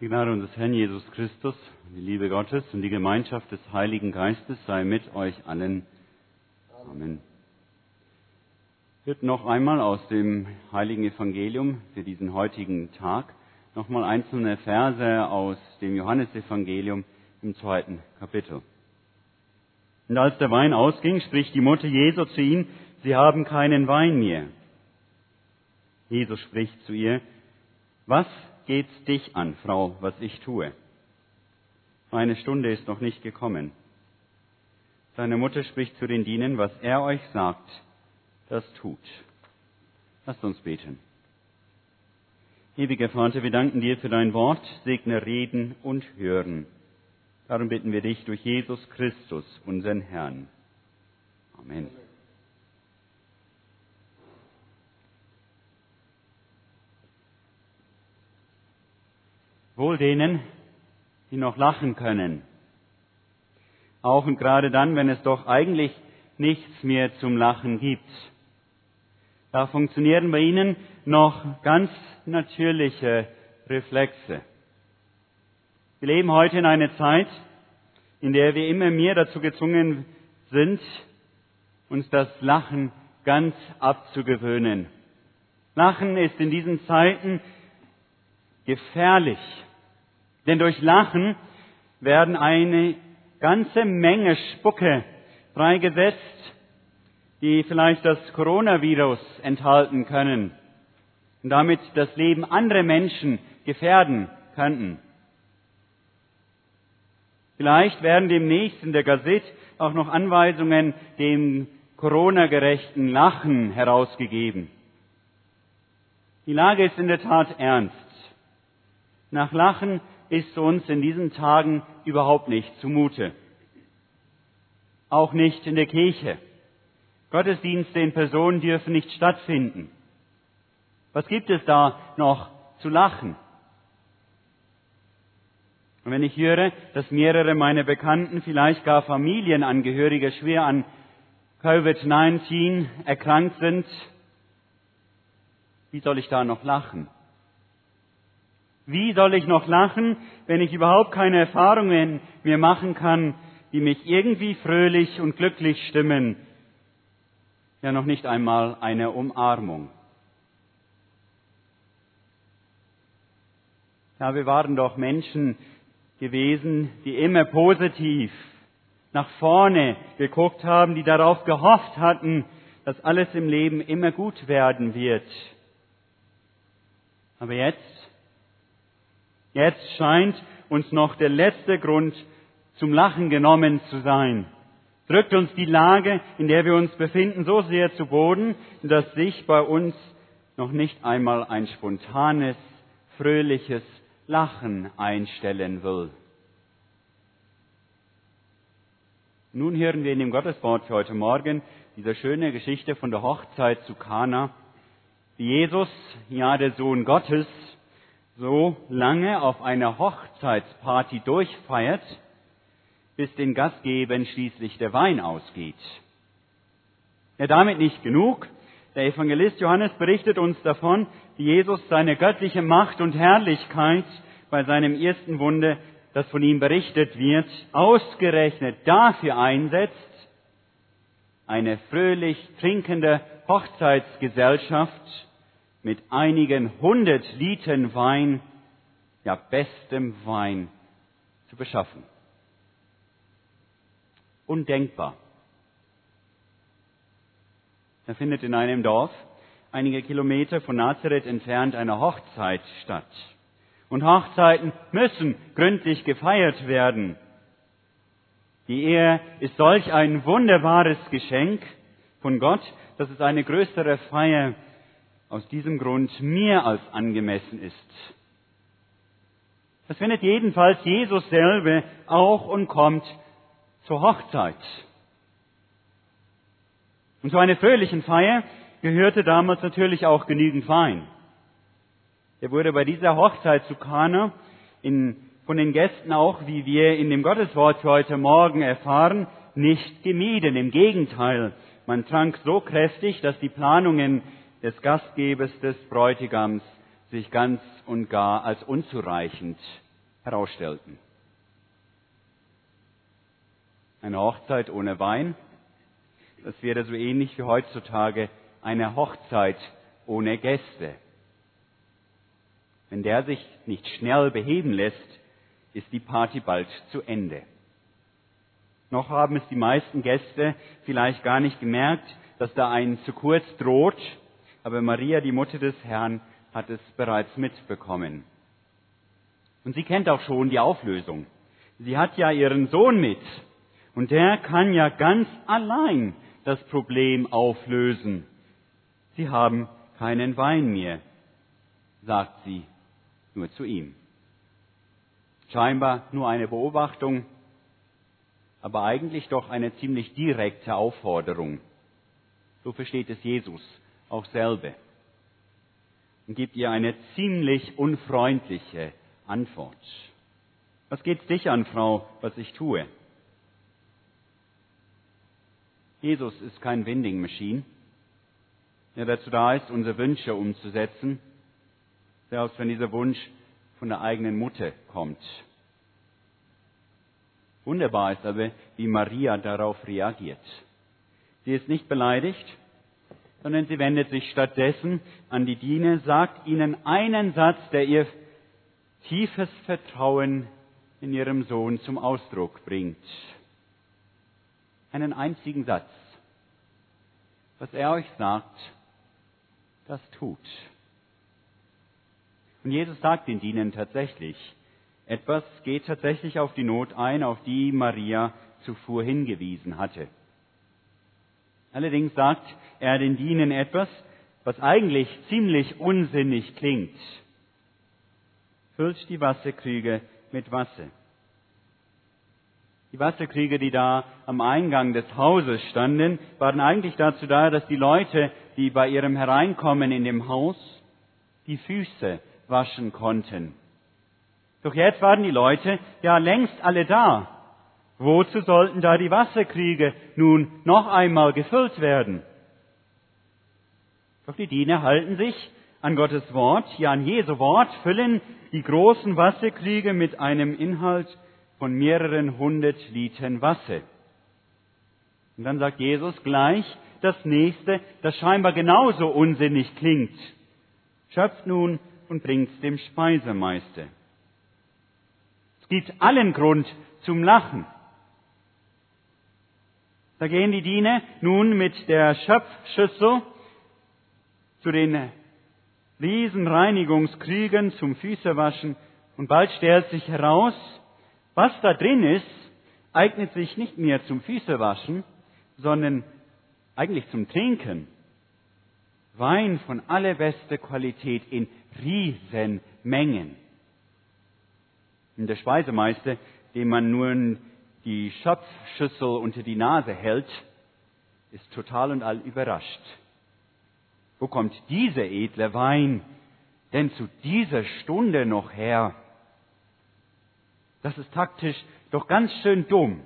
Die Gnade unseres Herrn Jesus Christus, die Liebe Gottes und die Gemeinschaft des Heiligen Geistes sei mit euch allen. Amen. Wird noch einmal aus dem Heiligen Evangelium für diesen heutigen Tag nochmal einzelne Verse aus dem Johannesevangelium im zweiten Kapitel. Und als der Wein ausging, spricht die Mutter Jesu zu ihm, Sie haben keinen Wein mehr. Jesus spricht zu ihr, was geht's dich an, Frau, was ich tue? Meine Stunde ist noch nicht gekommen. Seine Mutter spricht zu den Dienern, was er euch sagt, das tut. Lasst uns beten. Ewiger Vater, wir danken dir für dein Wort, segne Reden und Hören. Darum bitten wir dich durch Jesus Christus, unseren Herrn. Amen. Wohl denen, die noch lachen können. Auch und gerade dann, wenn es doch eigentlich nichts mehr zum Lachen gibt. Da funktionieren bei ihnen noch ganz natürliche Reflexe. Wir leben heute in einer Zeit, in der wir immer mehr dazu gezwungen sind, uns das Lachen ganz abzugewöhnen. Lachen ist in diesen Zeiten gefährlich. Denn durch Lachen werden eine ganze Menge Spucke freigesetzt, die vielleicht das Coronavirus enthalten können und damit das Leben anderer Menschen gefährden könnten. Vielleicht werden demnächst in der Gazette auch noch Anweisungen dem Corona-gerechten Lachen herausgegeben. Die Lage ist in der Tat ernst. Nach Lachen ist uns in diesen Tagen überhaupt nicht zumute. Auch nicht in der Kirche. Gottesdienste in Person dürfen nicht stattfinden. Was gibt es da noch zu lachen? Und wenn ich höre, dass mehrere meiner Bekannten, vielleicht gar Familienangehörige schwer an Covid-19 erkrankt sind, wie soll ich da noch lachen? Wie soll ich noch lachen, wenn ich überhaupt keine Erfahrungen mehr machen kann, die mich irgendwie fröhlich und glücklich stimmen? Ja, noch nicht einmal eine Umarmung. Ja, wir waren doch Menschen gewesen, die immer positiv nach vorne geguckt haben, die darauf gehofft hatten, dass alles im Leben immer gut werden wird. Aber jetzt Jetzt scheint uns noch der letzte Grund zum Lachen genommen zu sein. Drückt uns die Lage, in der wir uns befinden, so sehr zu Boden, dass sich bei uns noch nicht einmal ein spontanes, fröhliches Lachen einstellen will. Nun hören wir in dem Gotteswort für heute Morgen diese schöne Geschichte von der Hochzeit zu Kana, wie Jesus, ja der Sohn Gottes, so lange auf einer Hochzeitsparty durchfeiert, bis den Gastgebern schließlich der Wein ausgeht. Ja, damit nicht genug. Der Evangelist Johannes berichtet uns davon, wie Jesus seine göttliche Macht und Herrlichkeit bei seinem ersten Wunder, das von ihm berichtet wird, ausgerechnet dafür einsetzt, eine fröhlich trinkende Hochzeitsgesellschaft mit einigen hundert Litern Wein, ja bestem Wein, zu beschaffen. Undenkbar. Da findet in einem Dorf, einige Kilometer von Nazareth entfernt, eine Hochzeit statt. Und Hochzeiten müssen gründlich gefeiert werden. Die Ehe ist solch ein wunderbares Geschenk von Gott, dass es eine größere Feier aus diesem Grund mehr als angemessen ist. Das findet jedenfalls Jesus selber auch und kommt zur Hochzeit. Und zu einer fröhlichen Feier gehörte damals natürlich auch genügend Wein. Er wurde bei dieser Hochzeit zu Kana in, von den Gästen auch, wie wir in dem Gotteswort für heute Morgen erfahren, nicht gemieden. Im Gegenteil, man trank so kräftig, dass die Planungen des Gastgebers des Bräutigams sich ganz und gar als unzureichend herausstellten. Eine Hochzeit ohne Wein, das wäre so ähnlich wie heutzutage eine Hochzeit ohne Gäste. Wenn der sich nicht schnell beheben lässt, ist die Party bald zu Ende. Noch haben es die meisten Gäste vielleicht gar nicht gemerkt, dass da ein zu kurz droht, aber Maria, die Mutter des Herrn, hat es bereits mitbekommen. Und sie kennt auch schon die Auflösung. Sie hat ja ihren Sohn mit und der kann ja ganz allein das Problem auflösen. Sie haben keinen Wein mehr, sagt sie nur zu ihm. Scheinbar nur eine Beobachtung, aber eigentlich doch eine ziemlich direkte Aufforderung. So versteht es Jesus auch selber. Und gibt ihr eine ziemlich unfreundliche Antwort. Was geht's dich an, Frau, was ich tue? Jesus ist kein Winding Machine, der dazu da ist, unsere Wünsche umzusetzen, selbst wenn dieser Wunsch von der eigenen Mutter kommt. Wunderbar ist aber, wie Maria darauf reagiert. Sie ist nicht beleidigt, sondern sie wendet sich stattdessen an die Diener, sagt ihnen einen Satz, der ihr tiefes Vertrauen in ihrem Sohn zum Ausdruck bringt. Einen einzigen Satz. Was er euch sagt, das tut. Und Jesus sagt den Dienern tatsächlich, etwas geht tatsächlich auf die Not ein, auf die Maria zuvor hingewiesen hatte. Allerdings sagt er den Dienern etwas, was eigentlich ziemlich unsinnig klingt. Füllt die Wasserkrüge mit Wasser. Die Wasserkrüge, die da am Eingang des Hauses standen, waren eigentlich dazu da, dass die Leute, die bei ihrem Hereinkommen in dem Haus die Füße waschen konnten. Doch jetzt waren die Leute ja längst alle da. Wozu sollten da die Wasserkrüge nun noch einmal gefüllt werden? Doch die Diener halten sich an Gottes Wort, ja an Jesu Wort, füllen die großen Wasserkrüge mit einem Inhalt von mehreren hundert Litern Wasser. Und dann sagt Jesus gleich das nächste, das scheinbar genauso unsinnig klingt. Schöpft nun und bringt's dem Speisemeister. Es gibt allen Grund zum Lachen. Da gehen die Diener nun mit der Schöpfschüssel zu den Riesenreinigungskrügen zum Füßewaschen und bald stellt sich heraus, was da drin ist, eignet sich nicht mehr zum Füßewaschen, sondern eigentlich zum Trinken. Wein von allerbester Qualität in Riesenmengen. Und der Speisemeister, dem man nun die Schöpfschüssel unter die Nase hält, ist total und all überrascht. Wo kommt dieser edle Wein denn zu dieser Stunde noch her? Das ist taktisch doch ganz schön dumm.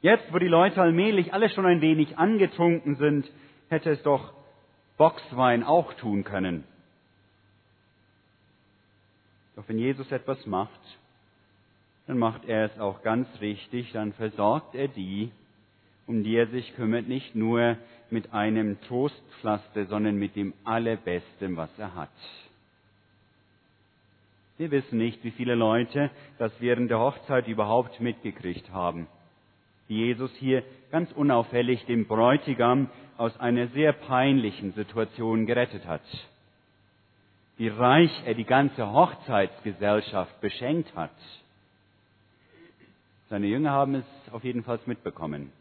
Jetzt, wo die Leute allmählich alle schon ein wenig angetrunken sind, hätte es doch Boxwein auch tun können. Doch wenn Jesus etwas macht, dann macht er es auch ganz richtig, dann versorgt er die, um die er sich kümmert, nicht nur mit einem Trostpflaster, sondern mit dem Allerbesten, was er hat. Wir wissen nicht, wie viele Leute das während der Hochzeit überhaupt mitgekriegt haben. Wie Jesus hier ganz unauffällig den Bräutigam aus einer sehr peinlichen Situation gerettet hat. Wie reich er die ganze Hochzeitsgesellschaft beschenkt hat. Seine Jünger haben es auf jeden Fall mitbekommen,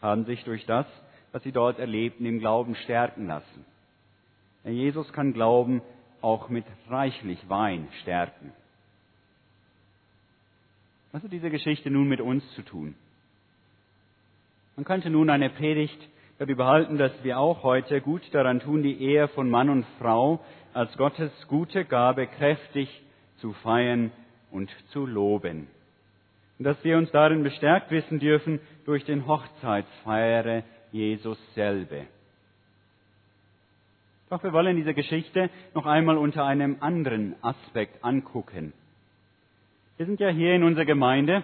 haben sich durch das, was sie dort erlebten, im Glauben stärken lassen. Jesus kann Glauben auch mit reichlich Wein stärken. Was hat diese Geschichte nun mit uns zu tun? Man könnte nun eine Predigt darüber halten, dass wir auch heute gut daran tun, die Ehe von Mann und Frau als Gottes gute Gabe kräftig zu feiern und zu loben. Und dass wir uns darin bestärkt wissen dürfen durch den Hochzeitsfeiere Jesus selber. Doch wir wollen diese Geschichte noch einmal unter einem anderen Aspekt angucken. Wir sind ja hier in unserer Gemeinde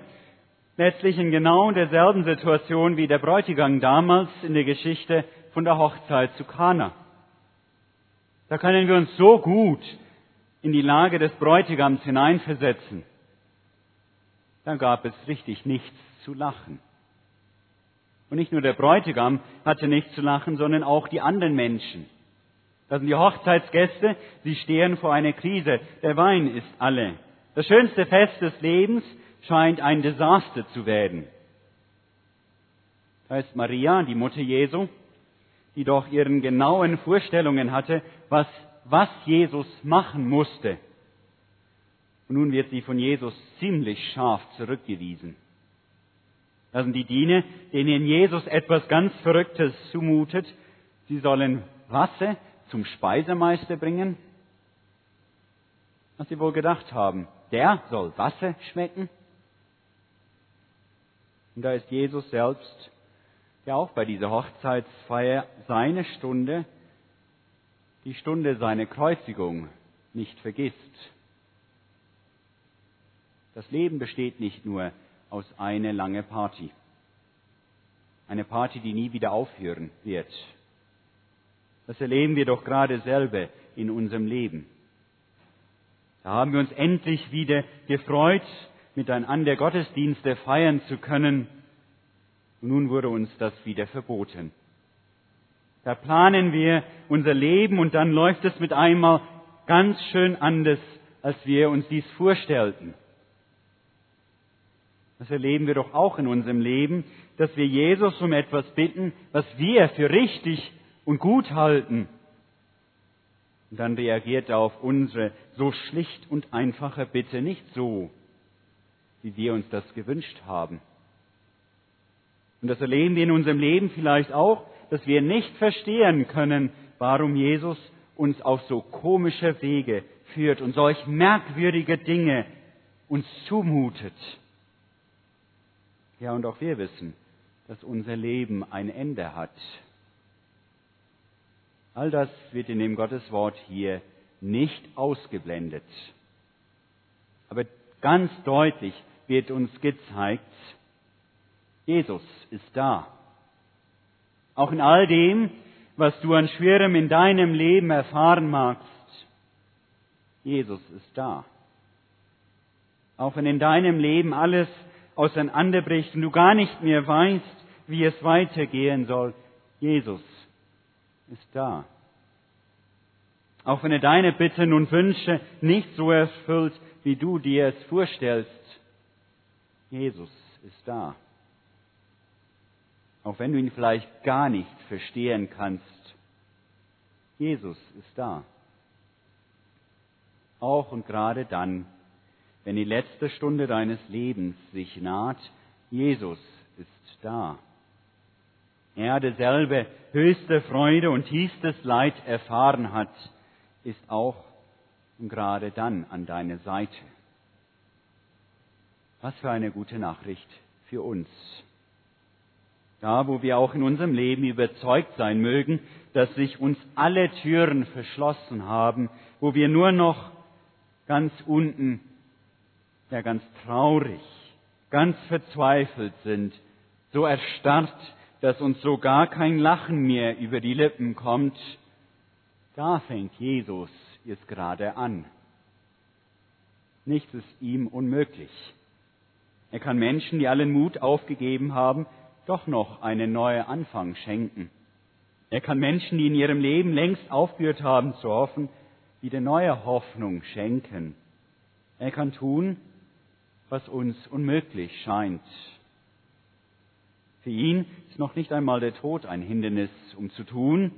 letztlich in genau derselben Situation wie der Bräutigam damals in der Geschichte von der Hochzeit zu Kana. Da können wir uns so gut in die Lage des Bräutigams hineinversetzen. Da gab es richtig nichts zu lachen. Und nicht nur der Bräutigam hatte nichts zu lachen, sondern auch die anderen Menschen. Das sind die Hochzeitsgäste, sie stehen vor einer Krise. Der Wein ist alle. Das schönste Fest des Lebens scheint ein Desaster zu werden. Da ist Maria, die Mutter Jesu, die doch ihren genauen Vorstellungen hatte, was, was Jesus machen musste. Und nun wird sie von Jesus ziemlich scharf zurückgewiesen. Das sind die Diener, denen Jesus etwas ganz Verrücktes zumutet. Sie sollen Wasser zum Speisemeister bringen. Was sie wohl gedacht haben, der soll Wasser schmecken? Und da ist Jesus selbst, der auch bei dieser Hochzeitsfeier seine Stunde, die Stunde seiner Kreuzigung nicht vergisst. Das Leben besteht nicht nur aus einer langen Party. Eine Party, die nie wieder aufhören wird. Das erleben wir doch gerade selber in unserem Leben. Da haben wir uns endlich wieder gefreut, miteinander Gottesdienste feiern zu können. Und nun wurde uns das wieder verboten. Da planen wir unser Leben und dann läuft es mit einmal ganz schön anders, als wir uns dies vorstellten. Das erleben wir doch auch in unserem Leben, dass wir Jesus um etwas bitten, was wir für richtig und gut halten. Und dann reagiert er auf unsere so schlicht und einfache Bitte nicht so, wie wir uns das gewünscht haben. Und das erleben wir in unserem Leben vielleicht auch, dass wir nicht verstehen können, warum Jesus uns auf so komische Wege führt und solch merkwürdige Dinge uns zumutet. Ja, und auch wir wissen, dass unser Leben ein Ende hat. All das wird in dem Gotteswort hier nicht ausgeblendet. Aber ganz deutlich wird uns gezeigt, Jesus ist da. Auch in all dem, was du an Schwerem in deinem Leben erfahren magst, Jesus ist da. Auch wenn in deinem Leben alles auseinanderbricht und du gar nicht mehr weißt, wie es weitergehen soll, Jesus ist da. Auch wenn er deine Bitten und Wünsche nicht so erfüllt, wie du dir es vorstellst, Jesus ist da. Auch wenn du ihn vielleicht gar nicht verstehen kannst, Jesus ist da. Auch und gerade dann, wenn die letzte Stunde deines Lebens sich naht, Jesus ist da. Er, derselbe höchste Freude und tiefstes Leid erfahren hat, ist auch und gerade dann an deiner Seite. Was für eine gute Nachricht für uns. Da, wo wir auch in unserem Leben überzeugt sein mögen, dass sich uns alle Türen verschlossen haben, wo wir nur noch ganz unten, ja ganz traurig, ganz verzweifelt sind, so erstarrt, dass uns so gar kein Lachen mehr über die Lippen kommt, da fängt Jesus jetzt gerade an. Nichts ist ihm unmöglich. Er kann Menschen, die allen Mut aufgegeben haben, doch noch einen neuen Anfang schenken. Er kann Menschen, die in ihrem Leben längst aufgehört haben zu hoffen, wieder neue Hoffnung schenken. Er kann tun, was uns unmöglich scheint. Für ihn ist noch nicht einmal der Tod ein Hindernis, um zu tun,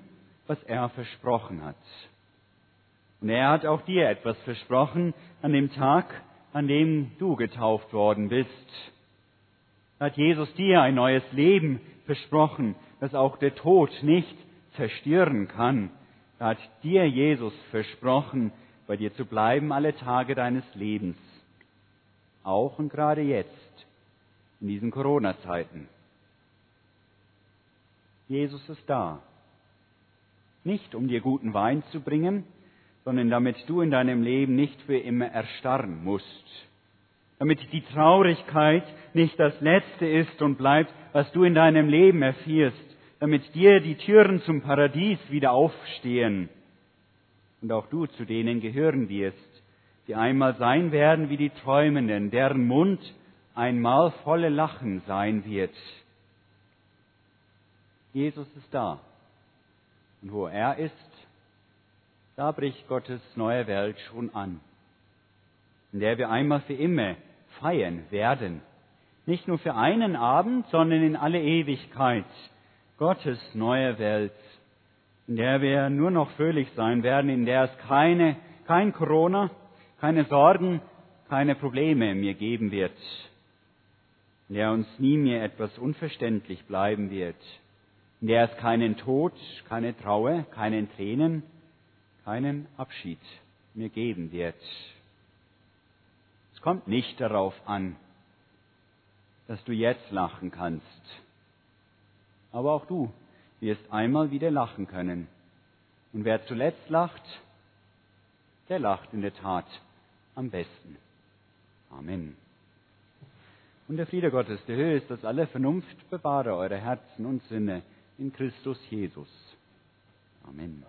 was er versprochen hat. Und er hat auch dir etwas versprochen an dem Tag, an dem du getauft worden bist. Hat Jesus dir ein neues Leben versprochen, das auch der Tod nicht zerstören kann. Da hat dir Jesus versprochen, bei dir zu bleiben alle Tage deines Lebens. Auch und gerade jetzt, in diesen Corona-Zeiten. Jesus ist da. Nicht um dir guten Wein zu bringen, sondern damit du in deinem Leben nicht für immer erstarren musst, damit die Traurigkeit nicht das Letzte ist und bleibt, was du in deinem Leben erfährst, damit dir die Türen zum Paradies wieder aufstehen und auch du zu denen gehören wirst, die einmal sein werden wie die Träumenden, deren Mund einmal volle Lachen sein wird. Jesus ist da. Und wo er ist, da bricht Gottes neue Welt schon an, in der wir einmal für immer feiern werden. Nicht nur für einen Abend, sondern in alle Ewigkeit. Gottes neue Welt, in der wir nur noch fröhlich sein werden, in der es keine, kein Corona, keine Sorgen, keine Probleme mehr geben wird, in der uns nie mehr etwas unverständlich bleiben wird, in der es keinen Tod, keine Trauer, keinen Tränen, keinen Abschied mehr geben wird. Es kommt nicht darauf an, dass du jetzt lachen kannst. Aber auch du wirst einmal wieder lachen können. Und wer zuletzt lacht, der lacht in der Tat am besten. Amen. Und der Friede Gottes, der Höhe ist, dass alle Vernunft bewahre eure Herzen und Sinne in Christus Jesus. Amen.